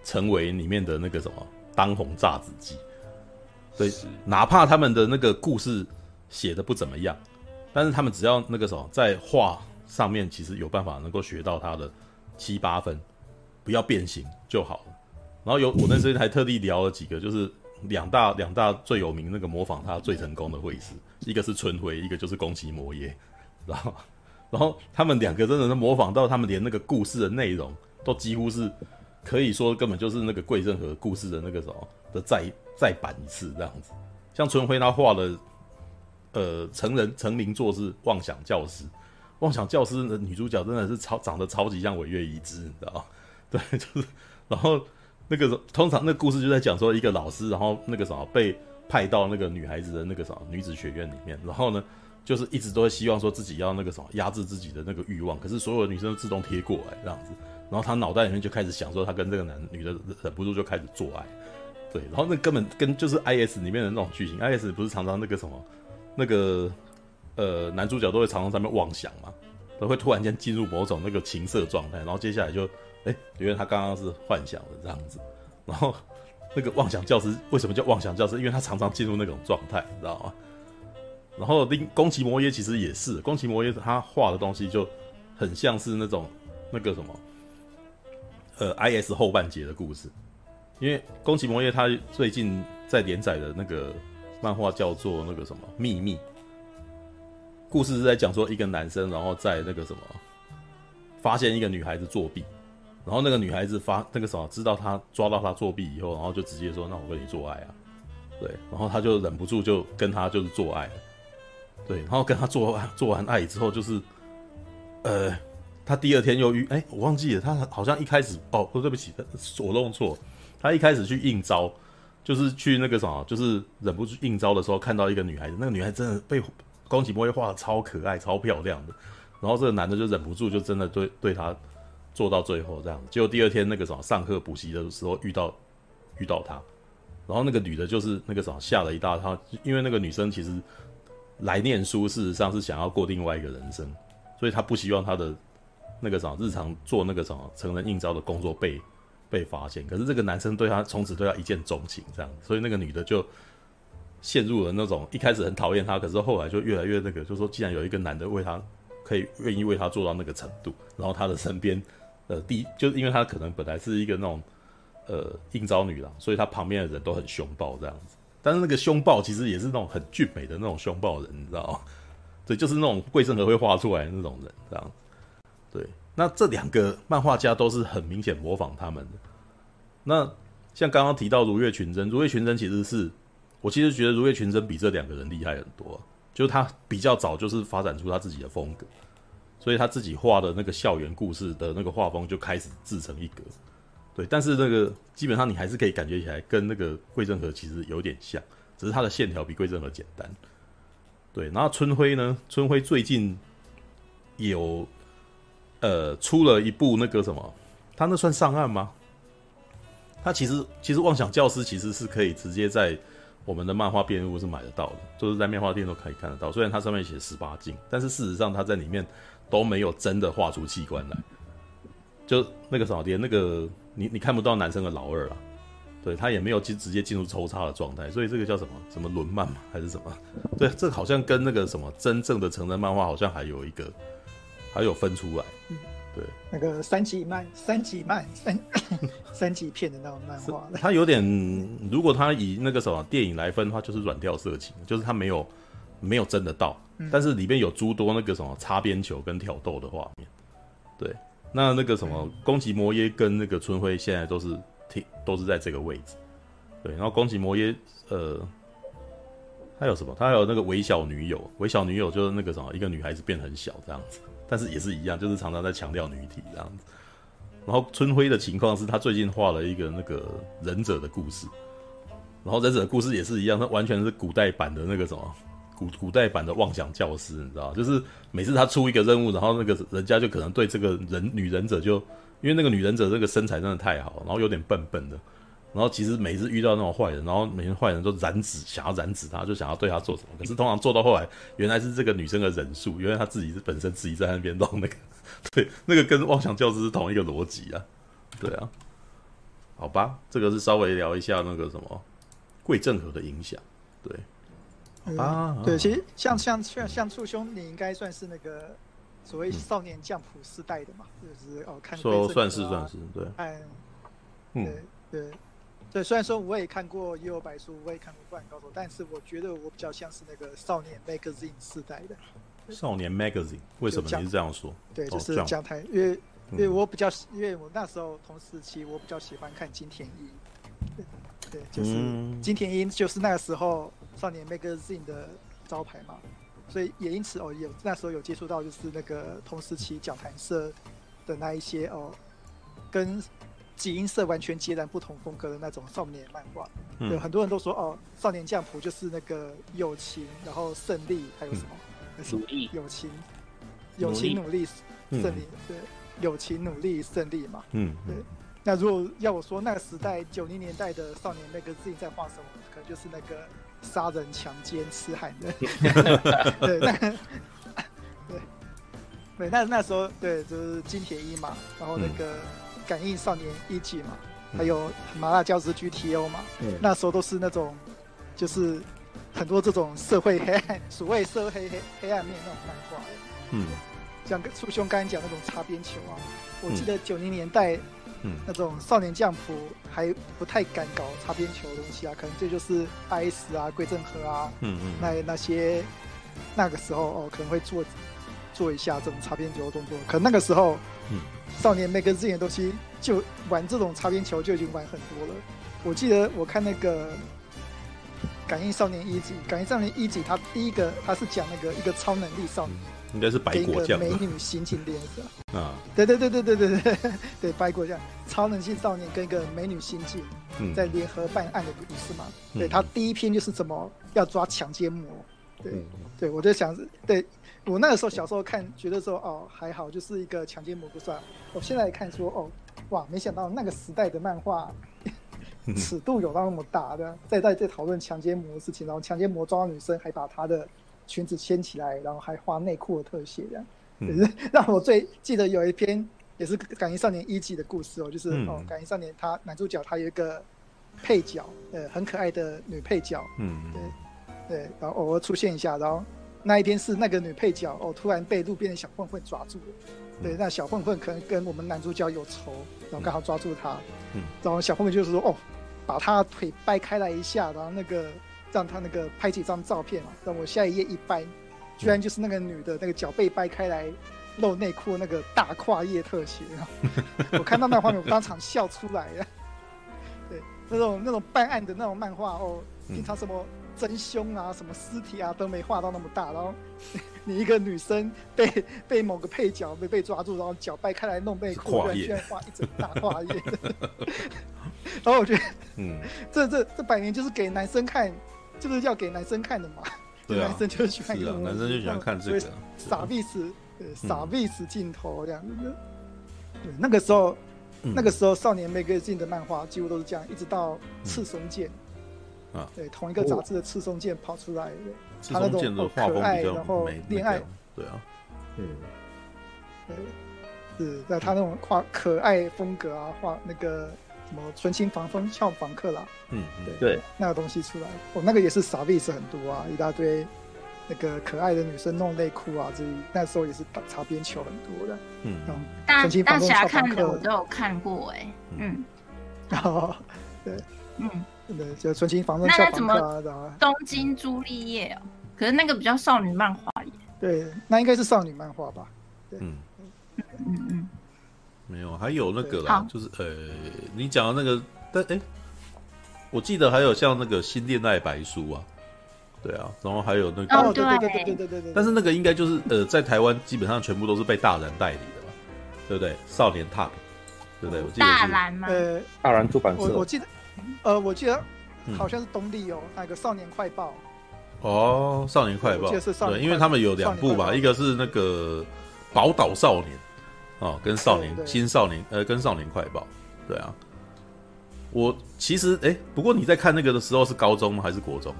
成为里面的那个什么当红炸子鸡。对，哪怕他们的那个故事写的不怎么样，但是他们只要那个什么在画上面，其实有办法能够学到他的七八分，不要变形就好了。然后有我那时候还特地聊了几个，就是两大两大最有名那个模仿他最成功的绘师，一个是春辉，一个就是宫崎摩耶，知道吗？然后他们两个真的是模仿到他们连那个故事的内容都几乎是可以说根本就是那个桂正和故事的那个什么的再再版一次这样子。像春晖他画的呃成人成名作是《妄想教师》，《妄想教师》的女主角真的是超长得超级像尾月一枝，你知道吗？对，就是然后那个通常那个故事就在讲说一个老师，然后那个什么被派到那个女孩子的那个什么女子学院里面，然后呢。就是一直都会希望说自己要那个什么压制自己的那个欲望，可是所有的女生都自动贴过来这样子，然后他脑袋里面就开始想说他跟这个男女的忍不住就开始做爱，对，然后那根本跟就是 IS 里面的那种剧情，IS 不是常常那个什么那个呃男主角都会常常在那边妄想嘛，都会突然间进入某种那个情色状态，然后接下来就哎，因为他刚刚是幻想的这样子，然后那个妄想教师为什么叫妄想教师？因为他常常进入那种状态，你知道吗？然后另宫崎摩耶其实也是，宫崎摩耶他画的东西就很像是那种那个什么，呃，IS 后半截的故事。因为宫崎摩耶他最近在连载的那个漫画叫做那个什么秘密，故事是在讲说一个男生然后在那个什么发现一个女孩子作弊，然后那个女孩子发那个什么知道他抓到他作弊以后，然后就直接说，那我跟你做爱啊，对，然后他就忍不住就跟他就是做爱。对，然后跟他做完做完爱之后，就是，呃，他第二天又遇，哎，我忘记了，他好像一开始，哦，对不起，我弄错，他一开始去应招，就是去那个什么，就是忍不住应招的时候，看到一个女孩子，那个女孩真的被宫崎莫画的超可爱、超漂亮的，然后这个男的就忍不住，就真的对对他做到最后这样，结果第二天那个什么上课补习的时候遇到遇到他，然后那个女的就是那个什么吓了一大跳，因为那个女生其实。来念书，事实上是想要过另外一个人生，所以他不希望他的那个什么日常做那个什么成人应招的工作被被发现。可是这个男生对他从此对他一见钟情，这样，所以那个女的就陷入了那种一开始很讨厌他，可是后来就越来越那个，就说既然有一个男的为他可以愿意为他做到那个程度，然后他的身边呃第一就是因为他可能本来是一个那种呃应招女郎，所以他旁边的人都很凶暴这样子。但是那个凶暴其实也是那种很俊美的那种凶暴人，你知道吗？对，就是那种桂正和会画出来那种人，这样。对，那这两个漫画家都是很明显模仿他们的。那像刚刚提到如月群真，如月群真其实是我其实觉得如月群真比这两个人厉害很多，就是他比较早就是发展出他自己的风格，所以他自己画的那个校园故事的那个画风就开始自成一格。对，但是那个基本上你还是可以感觉起来跟那个桂正和其实有点像，只是它的线条比桂正和简单。对，然后春晖呢，春晖最近有呃出了一部那个什么，他那算上岸吗？他其实其实妄想教师其实是可以直接在我们的漫画遍路是买得到的，就是在漫画店都可以看得到。虽然它上面写十八禁，但是事实上他在里面都没有真的画出器官来，就那个什么，连那个。你你看不到男生的老二了，对，他也没有进直接进入抽插的状态，所以这个叫什么什么轮漫嘛，还是什么？对，这好像跟那个什么真正的成人漫画好像还有一个，还有分出来。对，那个三级漫、三级漫、三 [coughs] 三级片的那种漫画，它有点，如果他以那个什么电影来分的话，就是软调色情，就是他没有没有真的到，嗯、但是里面有诸多那个什么擦边球跟挑逗的画面，对。那那个什么，宫崎摩耶跟那个春晖现在都是挺都是在这个位置，对。然后宫崎摩耶，呃，他有什么？他还有那个微小女友，微小女友就是那个什么，一个女孩子变很小这样子，但是也是一样，就是常常在强调女体这样子。然后春晖的情况是他最近画了一个那个忍者的故事，然后忍者的故事也是一样，他完全是古代版的那个什么。古古代版的妄想教师，你知道，就是每次他出一个任务，然后那个人家就可能对这个人女忍者就，因为那个女忍者这个身材真的太好，然后有点笨笨的，然后其实每次遇到那种坏人，然后每天坏人都染指，想要染指他，就想要对他做什么，可是通常做到后来，原来是这个女生的忍术，原来她自己是本身自己在那边弄那个，[laughs] 对，那个跟妄想教师是同一个逻辑啊，对啊，好吧，这个是稍微聊一下那个什么桂正和的影响，对。嗯、啊，对，其实像像像像簇兄，你应该算是那个所谓少年将普世代的嘛，嗯、就是哦，看说算是算是对，看，对对。对，虽然说我也看过《幽游白书》，我也看过《灌篮高手》，但是我觉得我比较像是那个少年 magazine 世代的，少年 Magazine 为什么你是这样说？对，就是讲台，因为因为我比较，因为我那时候同时期我比较喜欢看金田一，对，就是金田一就是那个时候少年 Magazine 的招牌嘛，所以也因此哦，有那时候有接触到就是那个同时期讲谈社的那一些哦，跟集英社完全截然不同风格的那种少年漫画，有、嗯、很多人都说哦，少年将谱就是那个友情，然后胜利，还有什么？嗯。努力，友情，友情努力胜利，对，友情努力胜利嘛，嗯，对。那如果要我说那个时代九零年代的少年那个自己在画什么，可能就是那个杀人、强奸、痴汉。的，对，那对，对，那那时候对，就是金田一嘛，然后那个感应少年一季嘛，还有麻辣教师 GTO 嘛，那时候都是那种就是。很多这种社会黑暗，所谓社会黑黑黑暗面那种漫画，嗯，像初兄刚才讲那种擦边球啊，我记得九零年代，嗯，那种少年将谱还不太敢搞擦边球的东西啊，可能这就是 IS 啊、桂正和啊，嗯嗯，那那些那个时候哦，可能会做做一下这种擦边球的动作，可能那个时候，嗯，少年 Magazine 的东西就玩这种擦边球就已经玩很多了，我记得我看那个。感应少年一级，感应少年一级，他第一个他是讲那个一个超能力少年，应该是白果酱，美女刑警连着啊，对对对对对对对对，白果酱。超能性少年跟一个美女刑警在联合办案的故事嘛，嗯、对他第一篇就是怎么要抓强奸魔，对、嗯、对，我就想，对我那个时候小时候看觉得说哦还好，就是一个强奸魔不算，我现在看说哦哇，没想到那个时代的漫画。尺度有到那么大的，在在在讨论强奸魔的事情，然后强奸魔抓到女生，还把她的裙子掀起来，然后还画内裤的特写，这样，让我最记得有一篇也是《感应少年一季》的故事哦，就是哦，《感应少年》他男主角他有一个配角，呃，很可爱的女配角，嗯，对对，然后偶尔出现一下，然后那一天是那个女配角哦，突然被路边的小混混抓住了，对，那小混混可能跟我们男主角有仇，然后刚好抓住他，嗯，然后小混混就是说哦。把他腿掰开来一下，然后那个让他那个拍几张照片嘛。让我下一页一掰，居然就是那个女的那个脚被掰开来露内裤那个大跨页特写。[laughs] 我看到那画面，我当场笑出来了。[laughs] 对，那种那种办案的那种漫画哦，平常什么真凶啊、什么尸体啊都没画到那么大，然后 [laughs] 你一个女生被被某个配角被被抓住，然后脚掰开来弄内裤，居然画一整大跨页。然后我觉得，嗯，这这这百年就是给男生看，就是要给男生看的嘛。[laughs] 对啊，男生就喜欢，男生就喜欢看这个。傻逼死，对，傻逼死镜头这样子。对，那个时候，那个时候少年 Magazine 的漫画几乎都是这样，一直到赤松健啊，对，同一个杂志的赤松健跑出来，他那种可爱，然后恋爱，对啊，嗯，对，是在他那种画可爱风格啊，画那个。什么纯情防风俏房客啦，嗯，对对，那个东西出来，哦，那个也是傻逼是很多啊，一大堆那个可爱的女生弄内裤啊，这那时候也是打擦边球很多的，嗯，大大侠看的我都有看过哎，嗯，然后 [laughs] 对，嗯，对，就纯情防风俏房客啊，然后。东京朱丽叶哦，可是那个比较少女漫画耶，对，那应该是少女漫画吧，对，嗯嗯嗯。没有，还有那个啦，就是呃，你讲的那个，但哎，我记得还有像那个新恋爱白书啊，对啊，然后还有那个，哦对对对对对对对，但是那个应该就是呃，在台湾基本上全部都是被大人代理的吧，对不对？少年 Top，对不对？我记得大然吗？呃，大然出版社，我我记得，呃，我记得好像是东立哦，那个少年快报，哦，少年快报，对，因为他们有两部吧，一个是那个宝岛少年。哦，跟少年、新少年，呃，跟少年快报，对啊。我其实，哎、欸，不过你在看那个的时候是高中吗？还是国中？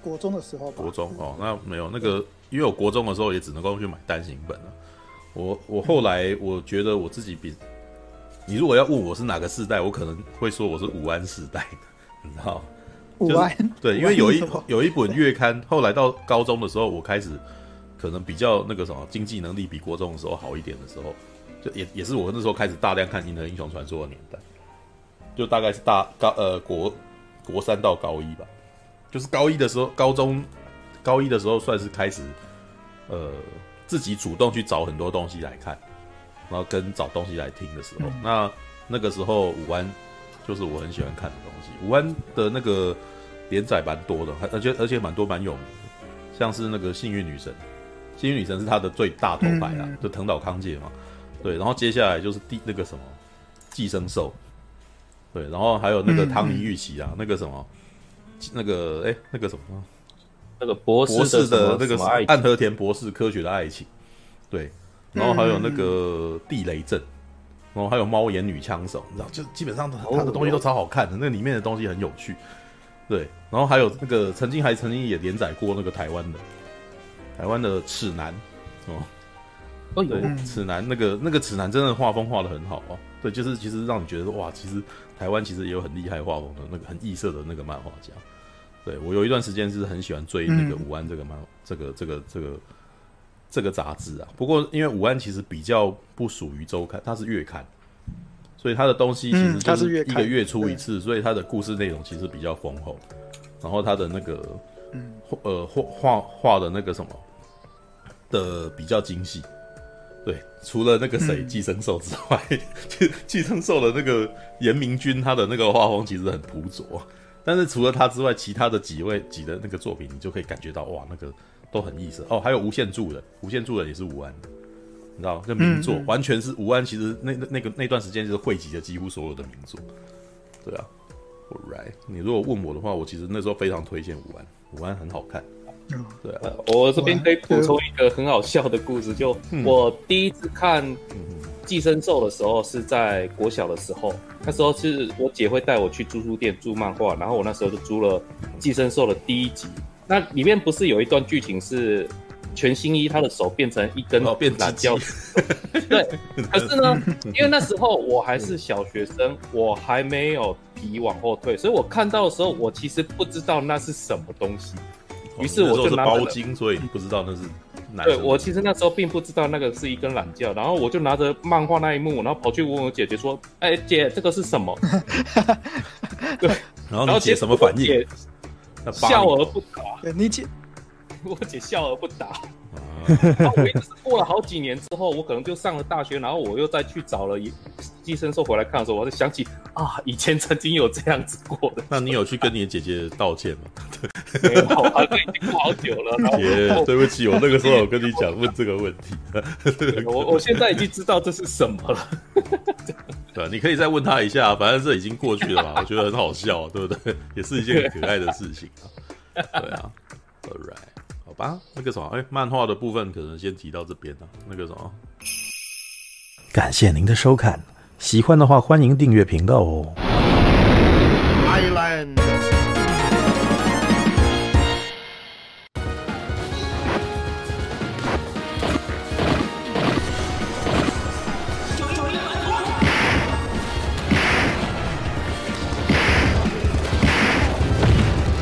国中的时候。国中哦，那没有那个，因为我国中的时候也只能够去买单行本了。我我后来我觉得我自己比，你如果要问我是哪个世代，我可能会说我是武安世代的，你知道？武安、就是、对，因为有一有一本月刊，后来到高中的时候，我开始。可能比较那个什么经济能力比国中的时候好一点的时候，就也也是我那时候开始大量看《银河英雄传说》的年代，就大概是大高呃国国三到高一吧，就是高一的时候，高中高一的时候算是开始，呃，自己主动去找很多东西来看，然后跟找东西来听的时候，嗯、那那个时候五安就是我很喜欢看的东西。五安的那个连载蛮多的，而且而且蛮多蛮有名的，像是那个幸运女神，幸运女神是他的最大头牌啦，嗯、就藤岛康介嘛。对，然后接下来就是第那个什么寄生兽，对，然后还有那个汤尼玉琪啊，嗯、那个什么，那个哎，那个什么，那个博士的，的那个暗和田博士科学的爱情，对，然后还有那个地雷阵，然后还有猫眼女枪手，你知道，就基本上他的东西都超好看的，哦、那里面的东西很有趣，对，然后还有那个曾经还曾经也连载过那个台湾的台湾的齿男哦。对，齿男那个那个齿男真的画风画的很好哦。对，就是其实让你觉得哇，其实台湾其实也有很厉害画风的那个很异色的那个漫画家。对，我有一段时间是很喜欢追那个武安这个漫、嗯、这个这个这个这个杂志啊。不过因为武安其实比较不属于周刊，它是月刊，所以它的东西其实就是一个月出一次，嗯、所以它的故事内容其实比较丰厚。然后它的那个嗯呃画画画的那个什么的比较精细。对，除了那个谁寄生兽之外，寄、嗯、寄生兽的那个严明君，他的那个画风其实很朴拙。但是除了他之外，其他的几位几的那个作品，你就可以感觉到哇，那个都很意思哦。还有无限住人，无限住人也是吴安的，你知道，这名作、嗯、完全是吴安。其实那那那个那段时间就是汇集了几乎所有的名作。对啊 All right，你如果问我的话，我其实那时候非常推荐吴安，吴安很好看。对啊，我这边可以补充一个很好笑的故事，就我第一次看《寄生兽》的时候是在国小的时候，那时候是我姐会带我去租书店租漫画，然后我那时候就租了《寄生兽》的第一集。那里面不是有一段剧情是全新一他的手变成一根变懒胶？[laughs] 对，可是呢，因为那时候我还是小学生，我还没有皮往后退，所以我看到的时候，我其实不知道那是什么东西。于是我就拿包巾，所以你不知道那是男。对，我其实那时候并不知道那个是一根懒觉，然后我就拿着漫画那一幕，然后跑去问我姐姐说：“哎、欸，姐，这个是什么？” [laughs] 对，然后你姐什么反应？笑而不答。你姐，我姐笑而不答。[laughs] 我过了好几年之后，我可能就上了大学，然后我又再去找了一寄生兽回来看的时候，我就想起啊，以前曾经有这样子过的。[laughs] 那你有去跟你的姐姐道歉吗？[laughs] 没有，好像已经过好久了。姐，对不起，我那个时候有跟你讲问这个问题。我我现在已经知道这是什么了。对，你可以再问他一下，反正这已经过去了嘛。我觉得很好笑，对不对？也是一件很可爱的事情啊。对啊，All right。啊，那个什么，哎，漫画的部分可能先提到这边了。那个什么，感谢您的收看，喜欢的话欢迎订阅频道哦。